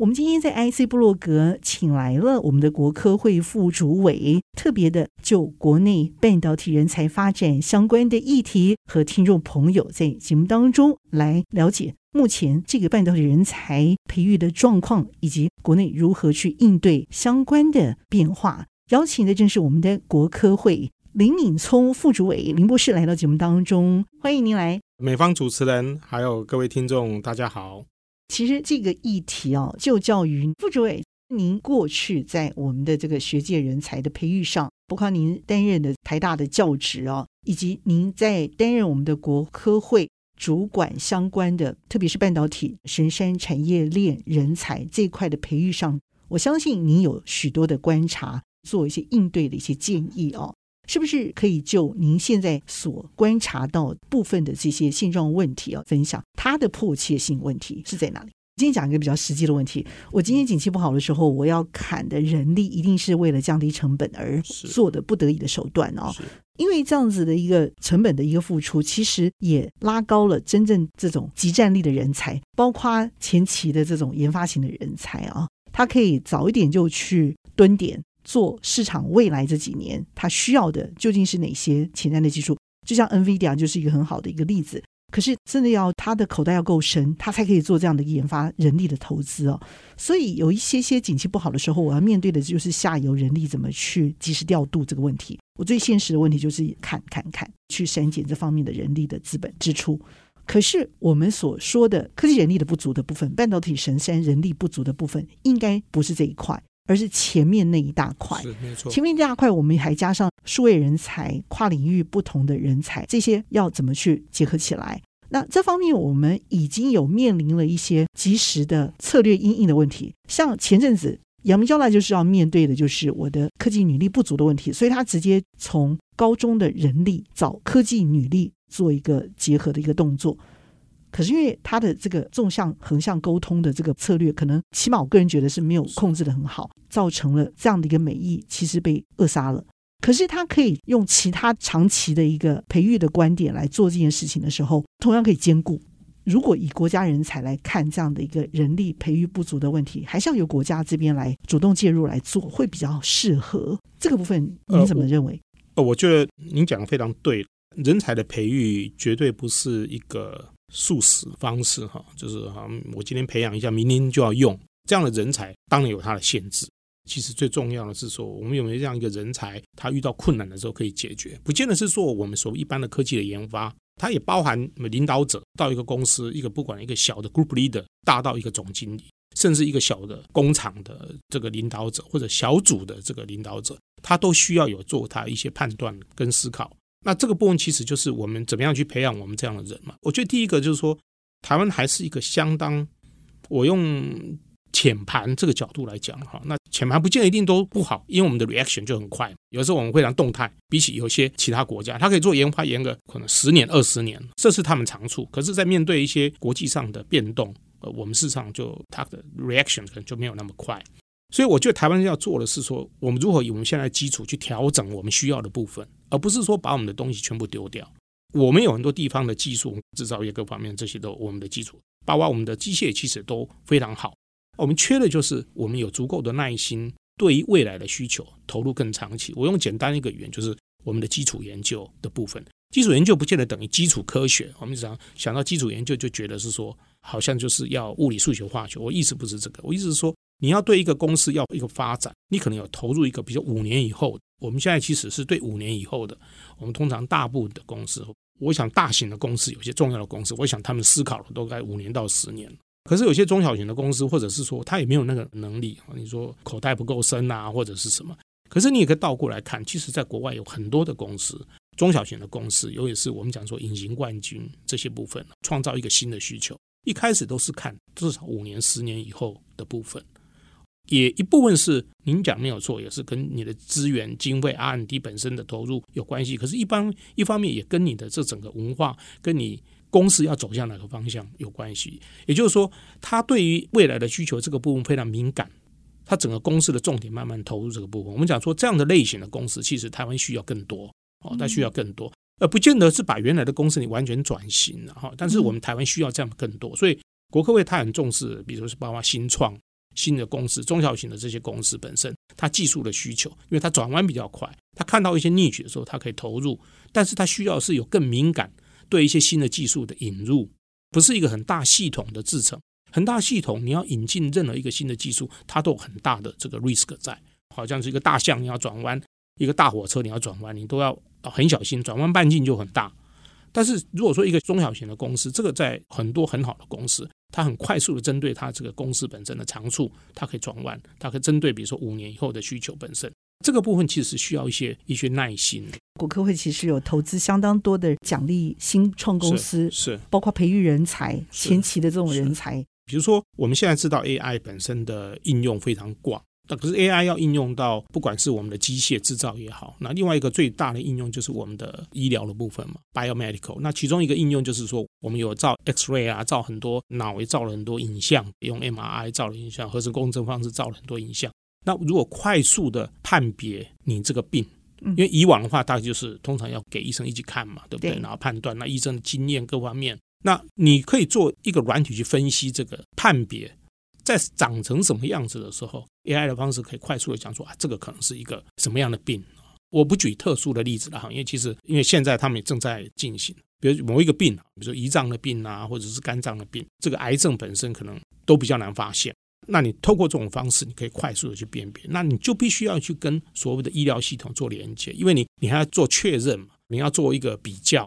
我们今天在 IC 部落格请来了我们的国科会副主委，特别的就国内半导体人才发展相关的议题，和听众朋友在节目当中来了解目前这个半导体人才培育的状况，以及国内如何去应对相关的变化。邀请的正是我们的国科会林敏聪副主委林博士来到节目当中，欢迎您来。美方主持人还有各位听众，大家好。其实这个议题啊，就教于副主委，您过去在我们的这个学界人才的培育上，包括您担任的台大的教职啊，以及您在担任我们的国科会主管相关的，特别是半导体神山产业链人才这一块的培育上，我相信您有许多的观察，做一些应对的一些建议啊。是不是可以就您现在所观察到部分的这些现状问题啊，分享它的迫切性问题是在哪里？今天讲一个比较实际的问题。我今天景气不好的时候，我要砍的人力一定是为了降低成本而做的不得已的手段哦。因为这样子的一个成本的一个付出，其实也拉高了真正这种集战力的人才，包括前期的这种研发型的人才啊，他可以早一点就去蹲点。做市场未来这几年，它需要的究竟是哪些潜在的技术？就像 NVIDIA 就是一个很好的一个例子。可是真的要他的口袋要够深，他才可以做这样的研发人力的投资哦。所以有一些些景气不好的时候，我要面对的就是下游人力怎么去及时调度这个问题。我最现实的问题就是看看看，去删减这方面的人力的资本支出。可是我们所说的科技人力的不足的部分，半导体神山人力不足的部分，应该不是这一块。而是前面那一大块，是没错。前面这大块，我们还加上数位人才、跨领域不同的人才，这些要怎么去结合起来？那这方面我们已经有面临了一些及时的策略因应的问题。像前阵子阳明交大就是要面对的就是我的科技女力不足的问题，所以他直接从高中的人力找科技女力做一个结合的一个动作。可是因为他的这个纵向横向沟通的这个策略，可能起码我个人觉得是没有控制的很好，造成了这样的一个美意其实被扼杀了。可是他可以用其他长期的一个培育的观点来做这件事情的时候，同样可以兼顾。如果以国家人才来看这样的一个人力培育不足的问题，还是要由国家这边来主动介入来做，会比较适合。这个部分您怎么认为？呃，我觉得您讲的非常对，人才的培育绝对不是一个。速食方式哈，就是哈，我今天培养一下，明天就要用这样的人才，当然有它的限制。其实最重要的是说，我们有没有这样一个人才，他遇到困难的时候可以解决，不见得是说我们所一般的科技的研发，它也包含领导者到一个公司，一个不管一个小的 group leader，大到一个总经理，甚至一个小的工厂的这个领导者或者小组的这个领导者，他都需要有做他一些判断跟思考。那这个部分其实就是我们怎么样去培养我们这样的人嘛？我觉得第一个就是说，台湾还是一个相当，我用浅盘这个角度来讲哈，那浅盘不见得一定都不好，因为我们的 reaction 就很快，有时候我们非常动态，比起有些其他国家，它可以做研发研个可能十年二十年，这是他们长处。可是，在面对一些国际上的变动，呃，我们市场就它的 reaction 可能就没有那么快。所以我觉得台湾要做的是说，我们如何以我们现在基础去调整我们需要的部分，而不是说把我们的东西全部丢掉。我们有很多地方的技术、制造业各方面，这些都我们的基础，包括我们的机械其实都非常好。我们缺的就是我们有足够的耐心，对于未来的需求投入更长期。我用简单一个语言，就是我们的基础研究的部分。基础研究不见得等于基础科学。我们想想到基础研究，就觉得是说好像就是要物理、数学、化学。我意思不是这个，我意思是说。你要对一个公司要一个发展，你可能有投入一个，比如五年以后。我们现在其实是对五年以后的。我们通常大部分的公司，我想大型的公司有些重要的公司，我想他们思考的都该五年到十年。可是有些中小型的公司，或者是说他也没有那个能力。你说口袋不够深啊，或者是什么？可是你也可以倒过来看，其实在国外有很多的公司，中小型的公司，尤其是我们讲说隐形冠军这些部分，创造一个新的需求，一开始都是看至少五年、十年以后的部分。也一部分是您讲没有错，也是跟你的资源、经费、R&D 本身的投入有关系。可是，一般一方面也跟你的这整个文化，跟你公司要走向哪个方向有关系。也就是说，他对于未来的需求这个部分非常敏感，他整个公司的重点慢慢投入这个部分。我们讲说，这样的类型的公司，其实台湾需要更多哦，它需要更多，而不见得是把原来的公司你完全转型了哈。但是我们台湾需要这样更多，所以国科会他很重视，比如说是包括新创。新的公司、中小型的这些公司本身，它技术的需求，因为它转弯比较快，它看到一些 niche 的时候，它可以投入，但是它需要是有更敏感对一些新的技术的引入，不是一个很大系统的制成，很大系统你要引进任何一个新的技术，它都有很大的这个 risk 在，好像是一个大象你要转弯，一个大火车你要转弯，你都要很小心，转弯半径就很大。但是如果说一个中小型的公司，这个在很多很好的公司。它很快速的针对它这个公司本身的长处，它可以转弯，它可以针对比如说五年以后的需求本身，这个部分其实需要一些一些耐心。国科会其实有投资相当多的奖励新创公司，是，是包括培育人才，前期的这种人才。比如说我们现在知道 AI 本身的应用非常广。那可是 AI 要应用到，不管是我们的机械制造也好，那另外一个最大的应用就是我们的医疗的部分嘛，biomedical。那其中一个应用就是说，我们有照 X-ray 啊，照很多脑也照了很多影像，用 MRI 照了影像，核磁共振方式照了很多影像。那如果快速的判别你这个病，因为以往的话，大概就是通常要给医生一起看嘛，对不对？然后判断，那医生的经验各方面，那你可以做一个软体去分析这个判别。在长成什么样子的时候，AI 的方式可以快速的讲说啊，这个可能是一个什么样的病。我不举特殊的例子了哈，因为其实因为现在他们也正在进行，比如某一个病，比如说胰脏的病啊，或者是肝脏的病，这个癌症本身可能都比较难发现。那你透过这种方式，你可以快速的去辨别，那你就必须要去跟所谓的医疗系统做连接，因为你你还要做确认嘛，你要做一个比较。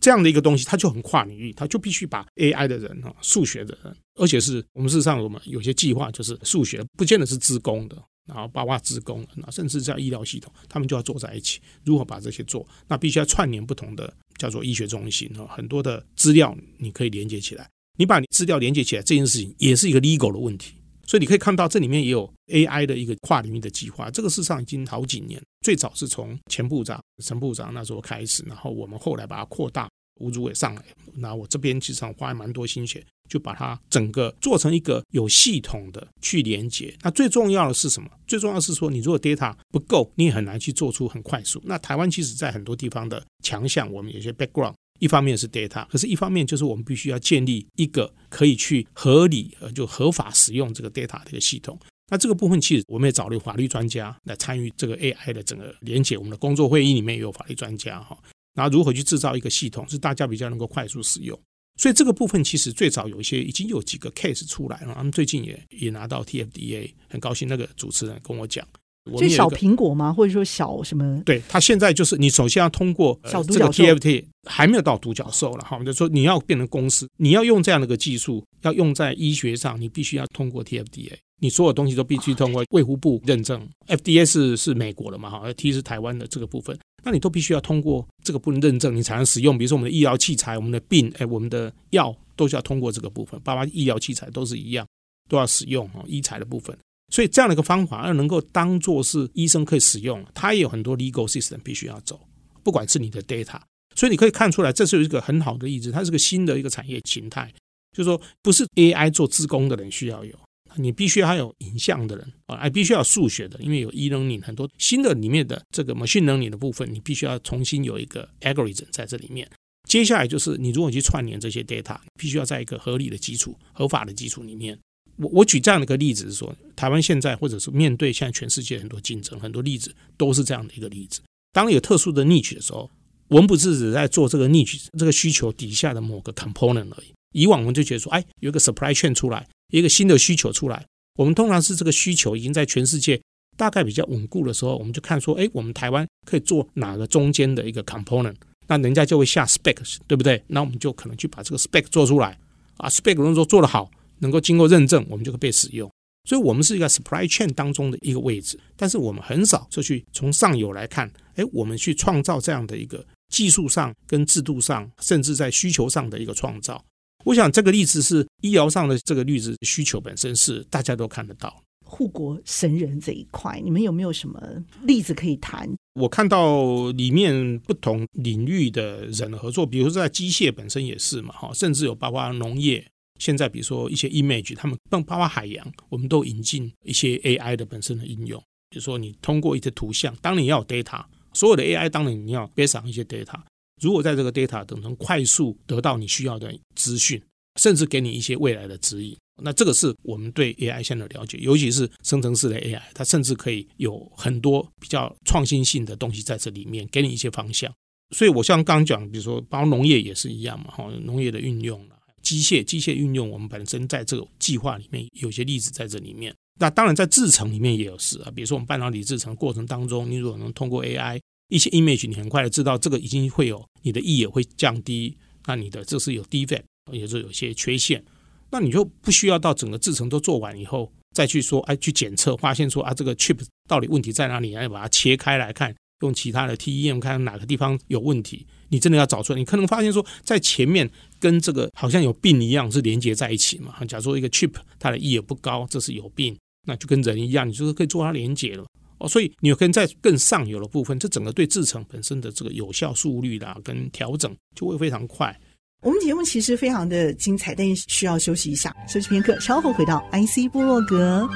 这样的一个东西，它就很跨领域，它就必须把 AI 的人哈，数学的人，而且是我们事实上我们有些计划就是数学，不见得是资工的，然后包括资工，甚至在医疗系统，他们就要坐在一起，如何把这些做？那必须要串联不同的叫做医学中心啊，很多的资料你可以连接起来，你把你资料连接起来这件事情也是一个 legal 的问题，所以你可以看到这里面也有 AI 的一个跨领域的计划，这个事实上已经好几年，最早是从前部长陈部长那时候开始，然后我们后来把它扩大。吴主委上来，那我这边其实上花了蛮多心血，就把它整个做成一个有系统的去连接。那最重要的是什么？最重要的是说，你如果 data 不够，你也很难去做出很快速。那台湾其实在很多地方的强项，我们有些 background，一方面是 data，可是一方面就是我们必须要建立一个可以去合理呃就合法使用这个 data 的一个系统。那这个部分其实我们也找了法律专家来参与这个 AI 的整个连接。我们的工作会议里面也有法律专家哈。然后如何去制造一个系统，是大家比较能够快速使用。所以这个部分其实最早有一些已经有几个 case 出来了，他们最近也也拿到 TFDA，很高兴那个主持人跟我讲，最小苹果吗？或者说小什么？对，它现在就是你首先要通过这个 TFT 还没有到独角兽了哈，我们就说你要变成公司，你要用这样的一个技术，要用在医学上，你必须要通过 TFDA。你所有东西都必须通过卫福部认证，FDA 是是美国的嘛？哈，T 是台湾的这个部分，那你都必须要通过这个部分认证，你才能使用。比如说我们的医疗器材、我们的病、哎，我们的药都需要通过这个部分，包括医疗器材都是一样，都要使用哦，医材的部分。所以这样的一个方法要能够当做是医生可以使用，它也有很多 legal system 必须要走，不管是你的 data。所以你可以看出来，这是一个很好的例子，它是个新的一个产业形态，就是说不是 AI 做自工的人需要有。你必须还有影像的人啊，还必须要数学的，因为有 e-learning 很多新的里面的这个 machine learning 的部分，你必须要重新有一个 algorithm 在这里面。接下来就是你如果去串联这些 data，必须要在一个合理的基础、合法的基础里面。我我举这样的一个例子是说，台湾现在或者是面对现在全世界很多竞争，很多例子都是这样的一个例子。当有特殊的 niche 的时候，我们不是只在做这个 niche 这个需求底下的某个 component 而已。以往我们就觉得说，哎，有一个 supply chain 出来。一个新的需求出来，我们通常是这个需求已经在全世界大概比较稳固的时候，我们就看说，哎，我们台湾可以做哪个中间的一个 component，那人家就会下 specs，对不对？那我们就可能去把这个 spec 做出来啊，spec 如果说做得好，能够经过认证，我们就会被使用。所以，我们是一个 supply chain 当中的一个位置，但是我们很少就去从上游来看，哎，我们去创造这样的一个技术上跟制度上，甚至在需求上的一个创造。我想这个例子是医疗上的这个例子需求本身是大家都看得到护国神人这一块，你们有没有什么例子可以谈？我看到里面不同领域的人的合作，比如说在机械本身也是嘛，哈，甚至有包括农业。现在比如说一些 image，他们更包括海洋，我们都引进一些 AI 的本身的应用。比如说你通过一些图像，当你要有 data，所有的 AI 当然你要 base 上一些 data。如果在这个 data 等能快速得到你需要的资讯，甚至给你一些未来的指引，那这个是我们对 AI 现在的了解，尤其是生成式的 AI，它甚至可以有很多比较创新性的东西在这里面，给你一些方向。所以我像刚讲，比如说包括农业也是一样嘛，哈，农业的运用了机械，机械运用我们本身在这个计划里面有些例子在这里面。那当然在制程里面也有事啊，比如说我们半导体制程过程当中，你如果能通过 AI。一些 image，你很快的知道这个已经会有你的 E 也会降低，那你的这是有 defect，也是有些缺陷，那你就不需要到整个制程都做完以后再去说，哎，去检测，发现说啊，这个 chip 到底问题在哪里，然后把它切开来看，用其他的 TEM 看哪个地方有问题，你真的要找出来，你可能发现说在前面跟这个好像有病一样是连接在一起嘛，假如说一个 chip 它的 E 也不高，这是有病，那就跟人一样，你就是可以做它连接了。哦，所以你有可能在更上游的部分，这整个对制程本身的这个有效速率啦，跟调整就会非常快。我们节目其实非常的精彩，但需要休息一下，休息片刻，稍后回到 IC 部落格。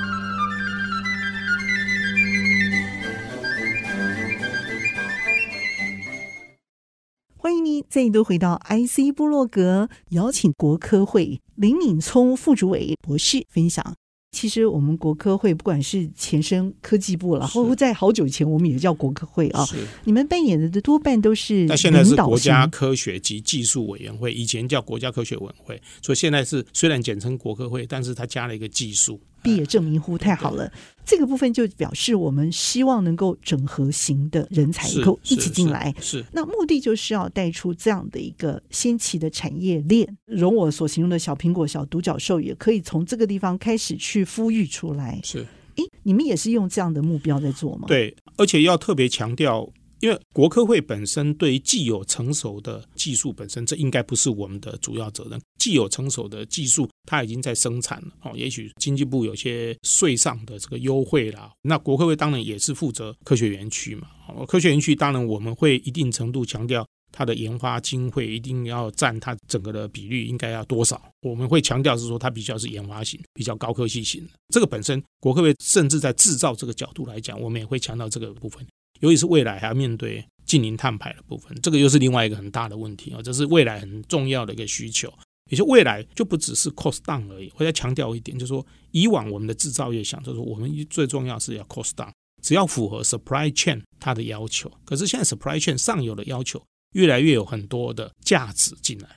欢迎你再度回到 IC 部落格，邀请国科会林敏聪副主委博士分享。其实我们国科会不管是前身科技部了，然后在好久以前我们也叫国科会啊。你们扮演的多半都是，那现在是国家科学及技术委员会，以前叫国家科学委员会，所以现在是虽然简称国科会，但是它加了一个技术。毕业证明乎太好了，这个部分就表示我们希望能够整合型的人才能够一起进来。是，那目的就是要带出这样的一个新奇的产业链，容我所形容的小苹果、小独角兽也可以从这个地方开始去孵育出来。是，诶，你们也是用这样的目标在做吗？对，而且要特别强调。因为国科会本身对于既有成熟的技术本身，这应该不是我们的主要责任。既有成熟的技术，它已经在生产了哦。也许经济部有些税上的这个优惠啦，那国科会当然也是负责科学园区嘛。哦科学园区当然我们会一定程度强调它的研发经费一定要占它整个的比率应该要多少。我们会强调是说它比较是研发型、比较高科技型的。这个本身国科会甚至在制造这个角度来讲，我们也会强调这个部分。尤其是未来还要面对净零碳排的部分，这个又是另外一个很大的问题啊！这是未来很重要的一个需求。也就未来就不只是 cost down 而已。我再强调一点，就是说以往我们的制造业想，就是我们最重要是要 cost down，只要符合 supply chain 它的要求。可是现在 supply chain 上游的要求越来越有很多的价值进来。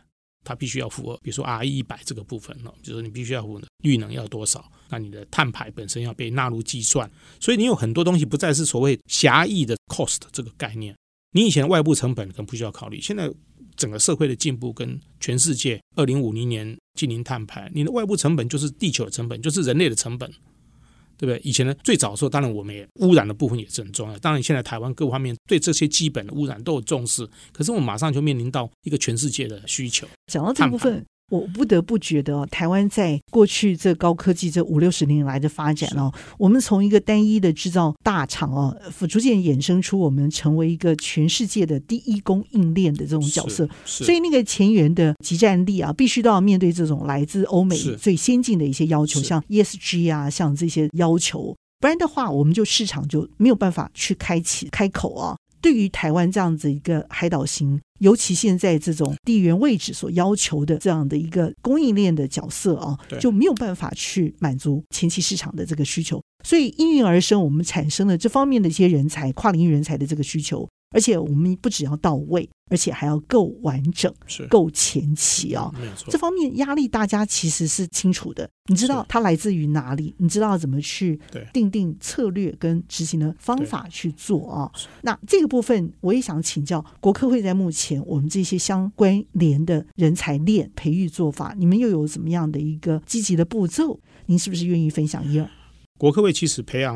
它必须要符合，比如说 RE 一百这个部分哦，就是你必须要符合绿能要多少，那你的碳排本身要被纳入计算，所以你有很多东西不再是所谓狭义的 cost 这个概念。你以前外部成本可能不需要考虑，现在整个社会的进步跟全世界二零五零年进零碳排，你的外部成本就是地球的成本，就是人类的成本。对不对？以前呢，最早的时候，当然我们也污染的部分也是很重要。当然，现在台湾各方面对这些基本的污染都有重视，可是我们马上就面临到一个全世界的需求。讲到这部分。我不得不觉得，台湾在过去这高科技这五六十年来的发展哦，我们从一个单一的制造大厂哦，逐渐衍生出我们成为一个全世界的第一供应链的这种角色。所以那个前沿的集战力啊，必须都要面对这种来自欧美最先进的一些要求，像 ESG 啊，像这些要求，不然的话，我们就市场就没有办法去开启开口啊。对于台湾这样子一个海岛型，尤其现在这种地缘位置所要求的这样的一个供应链的角色啊，就没有办法去满足前期市场的这个需求，所以应运而生，我们产生了这方面的一些人才，跨领域人才的这个需求。而且我们不只要到位，而且还要够完整，是够前期啊、哦。没错，这方面压力大家其实是清楚的。你知道它来自于哪里？你知道怎么去定定策略跟执行的方法去做啊、哦？那这个部分我也想请教国科会，在目前我们这些相关联的人才链培育做法，你们又有怎么样的一个积极的步骤？您是不是愿意分享一二？国科会其实培养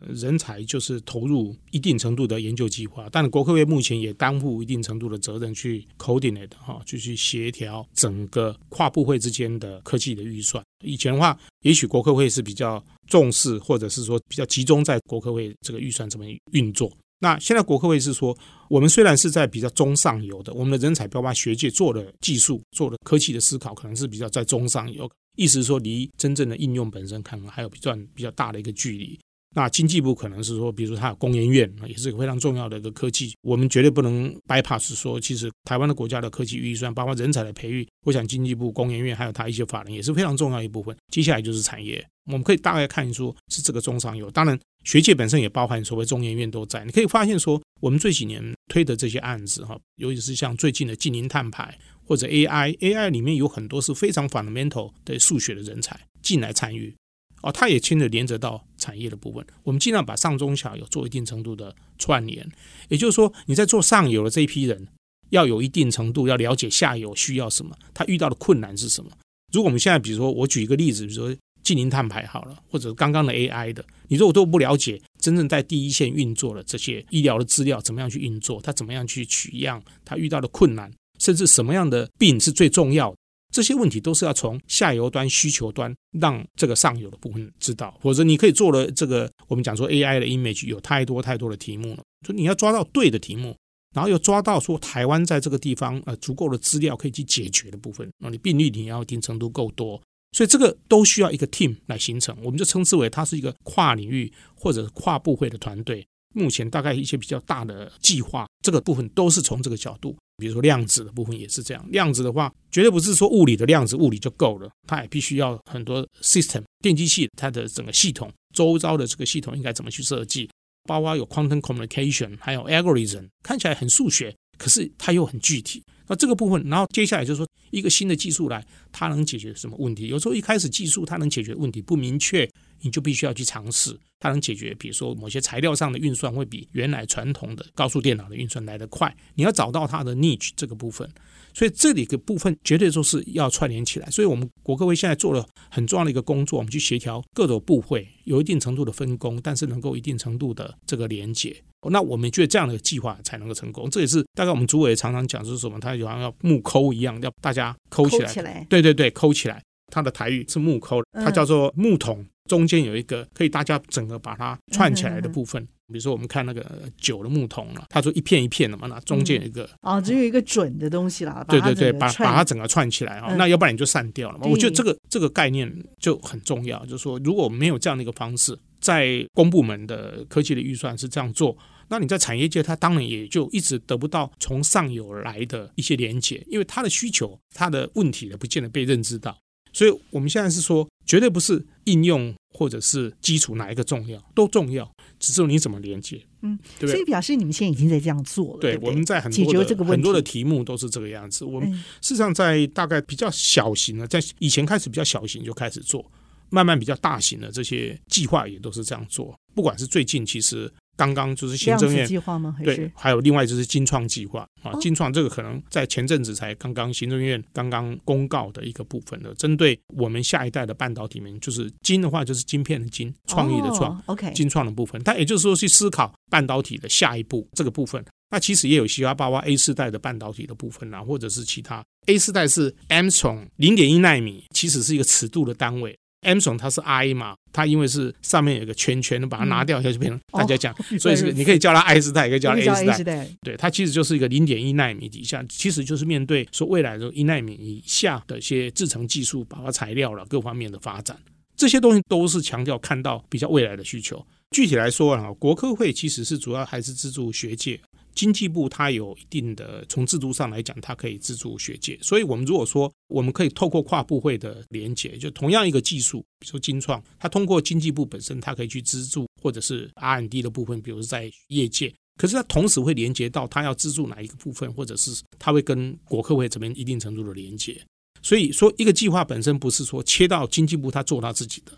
人才就是投入一定程度的研究计划，但国科会目前也担负一定程度的责任去 coordinate 哈，就去协调整个跨部会之间的科技的预算。以前的话，也许国科会是比较重视，或者是说比较集中在国科会这个预算怎么运作。那现在国科会是说，我们虽然是在比较中上游的，我们的人才包括学界做的技术、做的科技的思考，可能是比较在中上游。意思是说，离真正的应用本身可能还有比较比较大的一个距离。那经济部可能是说，比如它有工研院，也是一个非常重要的一个科技，我们绝对不能 bypass 说，其实台湾的国家的科技预算，包括人才的培育，我想经济部、工研院还有它一些法人也是非常重要一部分。接下来就是产业，我们可以大概看出是这个中上游。当然，学界本身也包含所谓中研院都在。你可以发现说，我们这几年推的这些案子哈，尤其是像最近的净零碳排。或者 AI，AI 里面有很多是非常 fundamental 的数学的人才进来参与，哦，它也牵着连着到产业的部分。我们尽量把上中下游做一定程度的串联，也就是说，你在做上游的这一批人，要有一定程度要了解下游需要什么，他遇到的困难是什么。如果我们现在比如说我举一个例子，比如说净零碳排好了，或者刚刚的 AI 的，你如果都不了解真正在第一线运作的这些医疗的资料怎么样去运作，他怎么样去取样，他遇到的困难。甚至什么样的病是最重要的？这些问题都是要从下游端需求端让这个上游的部分知道，或者你可以做了这个我们讲说 AI 的 image 有太多太多的题目了，就你要抓到对的题目，然后又抓到说台湾在这个地方呃足够的资料可以去解决的部分，那你病例你要一定程度够多，所以这个都需要一个 team 来形成，我们就称之为它是一个跨领域或者跨部会的团队。目前大概一些比较大的计划，这个部分都是从这个角度。比如说量子的部分也是这样，量子的话绝对不是说物理的量子物理就够了，它也必须要很多 system 电机系它的整个系统周遭的这个系统应该怎么去设计，包括有 quantum communication，还有 algorithm，看起来很数学，可是它又很具体。那这个部分，然后接下来就是说一个新的技术来，它能解决什么问题？有时候一开始技术它能解决问题不明确。你就必须要去尝试，它能解决，比如说某些材料上的运算会比原来传统的高速电脑的运算来得快。你要找到它的 niche 这个部分，所以这里的部分绝对都是要串联起来。所以我们国科会现在做了很重要的一个工作，我们去协调各种部会，有一定程度的分工，但是能够一定程度的这个连接。那我们觉得这样的计划才能够成功。这也是大概我们主委常常讲是什么，他就好像要木抠一样，要大家抠起来。起来对对对，抠起来。它的台语是木抠，它叫做木桶。中间有一个可以大家整个把它串起来的部分，比如说我们看那个酒的木桶了，它说一片一片的嘛，那中间有一个哦，只有一个准的东西啦。对对对，把把它整个串起来啊，那要不然你就散掉了嘛。我觉得这个这个概念就很重要，就是说如果没有这样的一个方式，在公部门的科技的预算是这样做，那你在产业界它当然也就一直得不到从上游来的一些连接，因为它的需求、它的问题呢，不见得被认知到。所以我们现在是说，绝对不是应用或者是基础哪一个重要，都重要，只是你怎么连接，嗯，对对？所以表示你们现在已经在这样做了，对，对，对，我们在很多的很多的题目都是这个样子。我们事实上在大概比较小型的，在以前开始比较小型就开始做，慢慢比较大型的这些计划也都是这样做。不管是最近，其实。刚刚就是行政院计划吗？对，还有另外就是金创计划啊，金创这个可能在前阵子才刚刚行政院刚刚公告的一个部分的，针对我们下一代的半导体们，就是金的话就是晶片的晶，创意的创，OK，金创的部分，它也就是说去思考半导体的下一步这个部分。那其实也有西瓜包括 A 四代的半导体的部分啊，或者是其他 A 四代是 Angstrom 零点一纳米，其实是一个尺度的单位。Angstrom 它是 I 嘛，它因为是上面有一个圈圈，把它拿掉下就变成大家讲，所以是你可以叫它 I 时代，也可以叫它 A 时代。对，它其实就是一个零点一纳米底下，其实就是面对说未来的一纳米以下的一些制程技术，包括材料了各方面的发展，这些东西都是强调看到比较未来的需求。具体来说啊，国科会其实是主要还是资助学界。经济部它有一定的从制度上来讲，它可以资助学界，所以我们如果说我们可以透过跨部会的连结，就同样一个技术，比如说精创，它通过经济部本身，它可以去资助，或者是 R&D 的部分，比如在业界，可是它同时会连接到它要资助哪一个部分，或者是它会跟国科会这边一定程度的连接。所以说一个计划本身不是说切到经济部它做它自己的。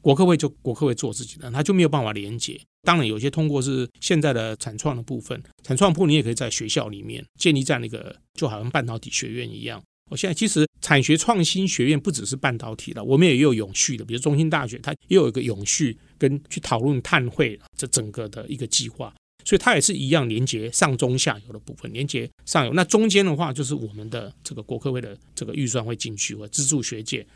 国科会就国科会做自己的，他就没有办法连接。当然，有些通过是现在的产创的部分，产创部你也可以在学校里面建立这样的一个，就好像半导体学院一样，我现在其实产学创新学院不只是半导体了，我们也有永续的，比如中兴大学，它也有一个永续跟去讨论碳汇这整个的一个计划，所以它也是一样连接上中下游的部分，连接上游。那中间的话，就是我们的这个国科会的这个预算会进去，或资助学界。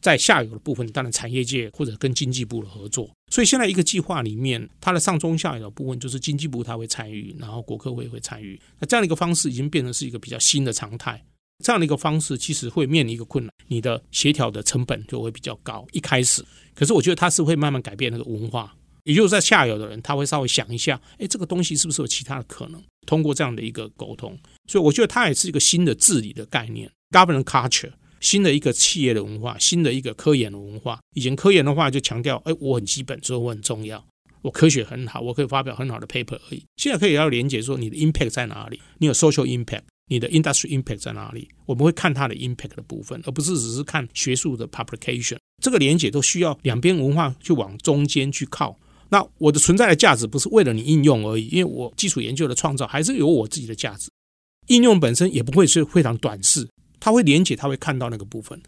在下游的部分，当然产业界或者跟经济部的合作。所以现在一个计划里面，它的上中下游的部分就是经济部它会参与，然后国科会会参与。那这样的一个方式已经变成是一个比较新的常态。这样的一个方式其实会面临一个困难，你的协调的成本就会比较高。一开始，可是我觉得它是会慢慢改变那个文化，也就是在下游的人他会稍微想一下，哎，这个东西是不是有其他的可能？通过这样的一个沟通，所以我觉得它也是一个新的治理的概念，governance culture。新的一个企业的文化，新的一个科研的文化。以前科研的话就强调，哎，我很基本，所以我很重要，我科学很好，我可以发表很好的 paper 而已。现在可以要连接说，你的 impact 在哪里？你有 social impact，你的 industry impact 在哪里？我们会看它的 impact 的部分，而不是只是看学术的 publication。这个连接都需要两边文化去往中间去靠。那我的存在的价值不是为了你应用而已，因为我基础研究的创造还是有我自己的价值。应用本身也不会是非常短视。他会连接，他会看到那个部分。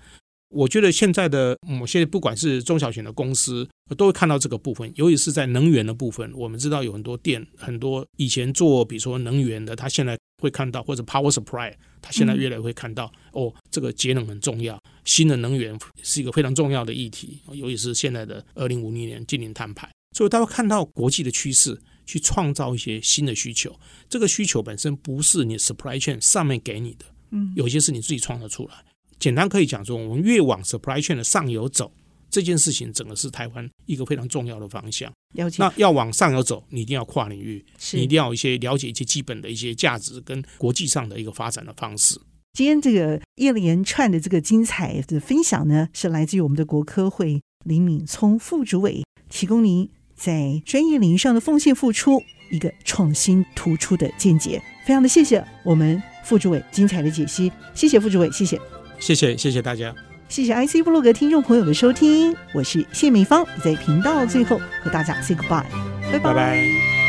我觉得现在的某些不管是中小型的公司，都会看到这个部分。尤其是在能源的部分，我们知道有很多电，很多以前做比如说能源的，他现在会看到，或者 power supply，他现在越来越会看到，嗯、哦，这个节能很重要，新的能源是一个非常重要的议题。尤其是现在的二零五零年净零碳排，所以他会看到国际的趋势，去创造一些新的需求。这个需求本身不是你 supply chain 上面给你的。嗯，有些是你自己创造出来。简单可以讲说，我们越往 supply chain 的上游走，这件事情整个是台湾一个非常重要的方向。了解。那要往上游走，你一定要跨领域，是你一定要有一些了解一些基本的一些价值跟国际上的一个发展的方式。今天这个一连串的这个精彩的分享呢，是来自于我们的国科会林敏聪副主委，提供您在专业领域上的奉献付出一个创新突出的见解。非常的谢谢我们。副主委精彩的解析，谢谢副主委，谢谢，谢谢谢谢大家，谢谢 IC 部落格听众朋友的收听，我是谢美芳，在频道最后和大家 say goodbye，拜拜。拜拜。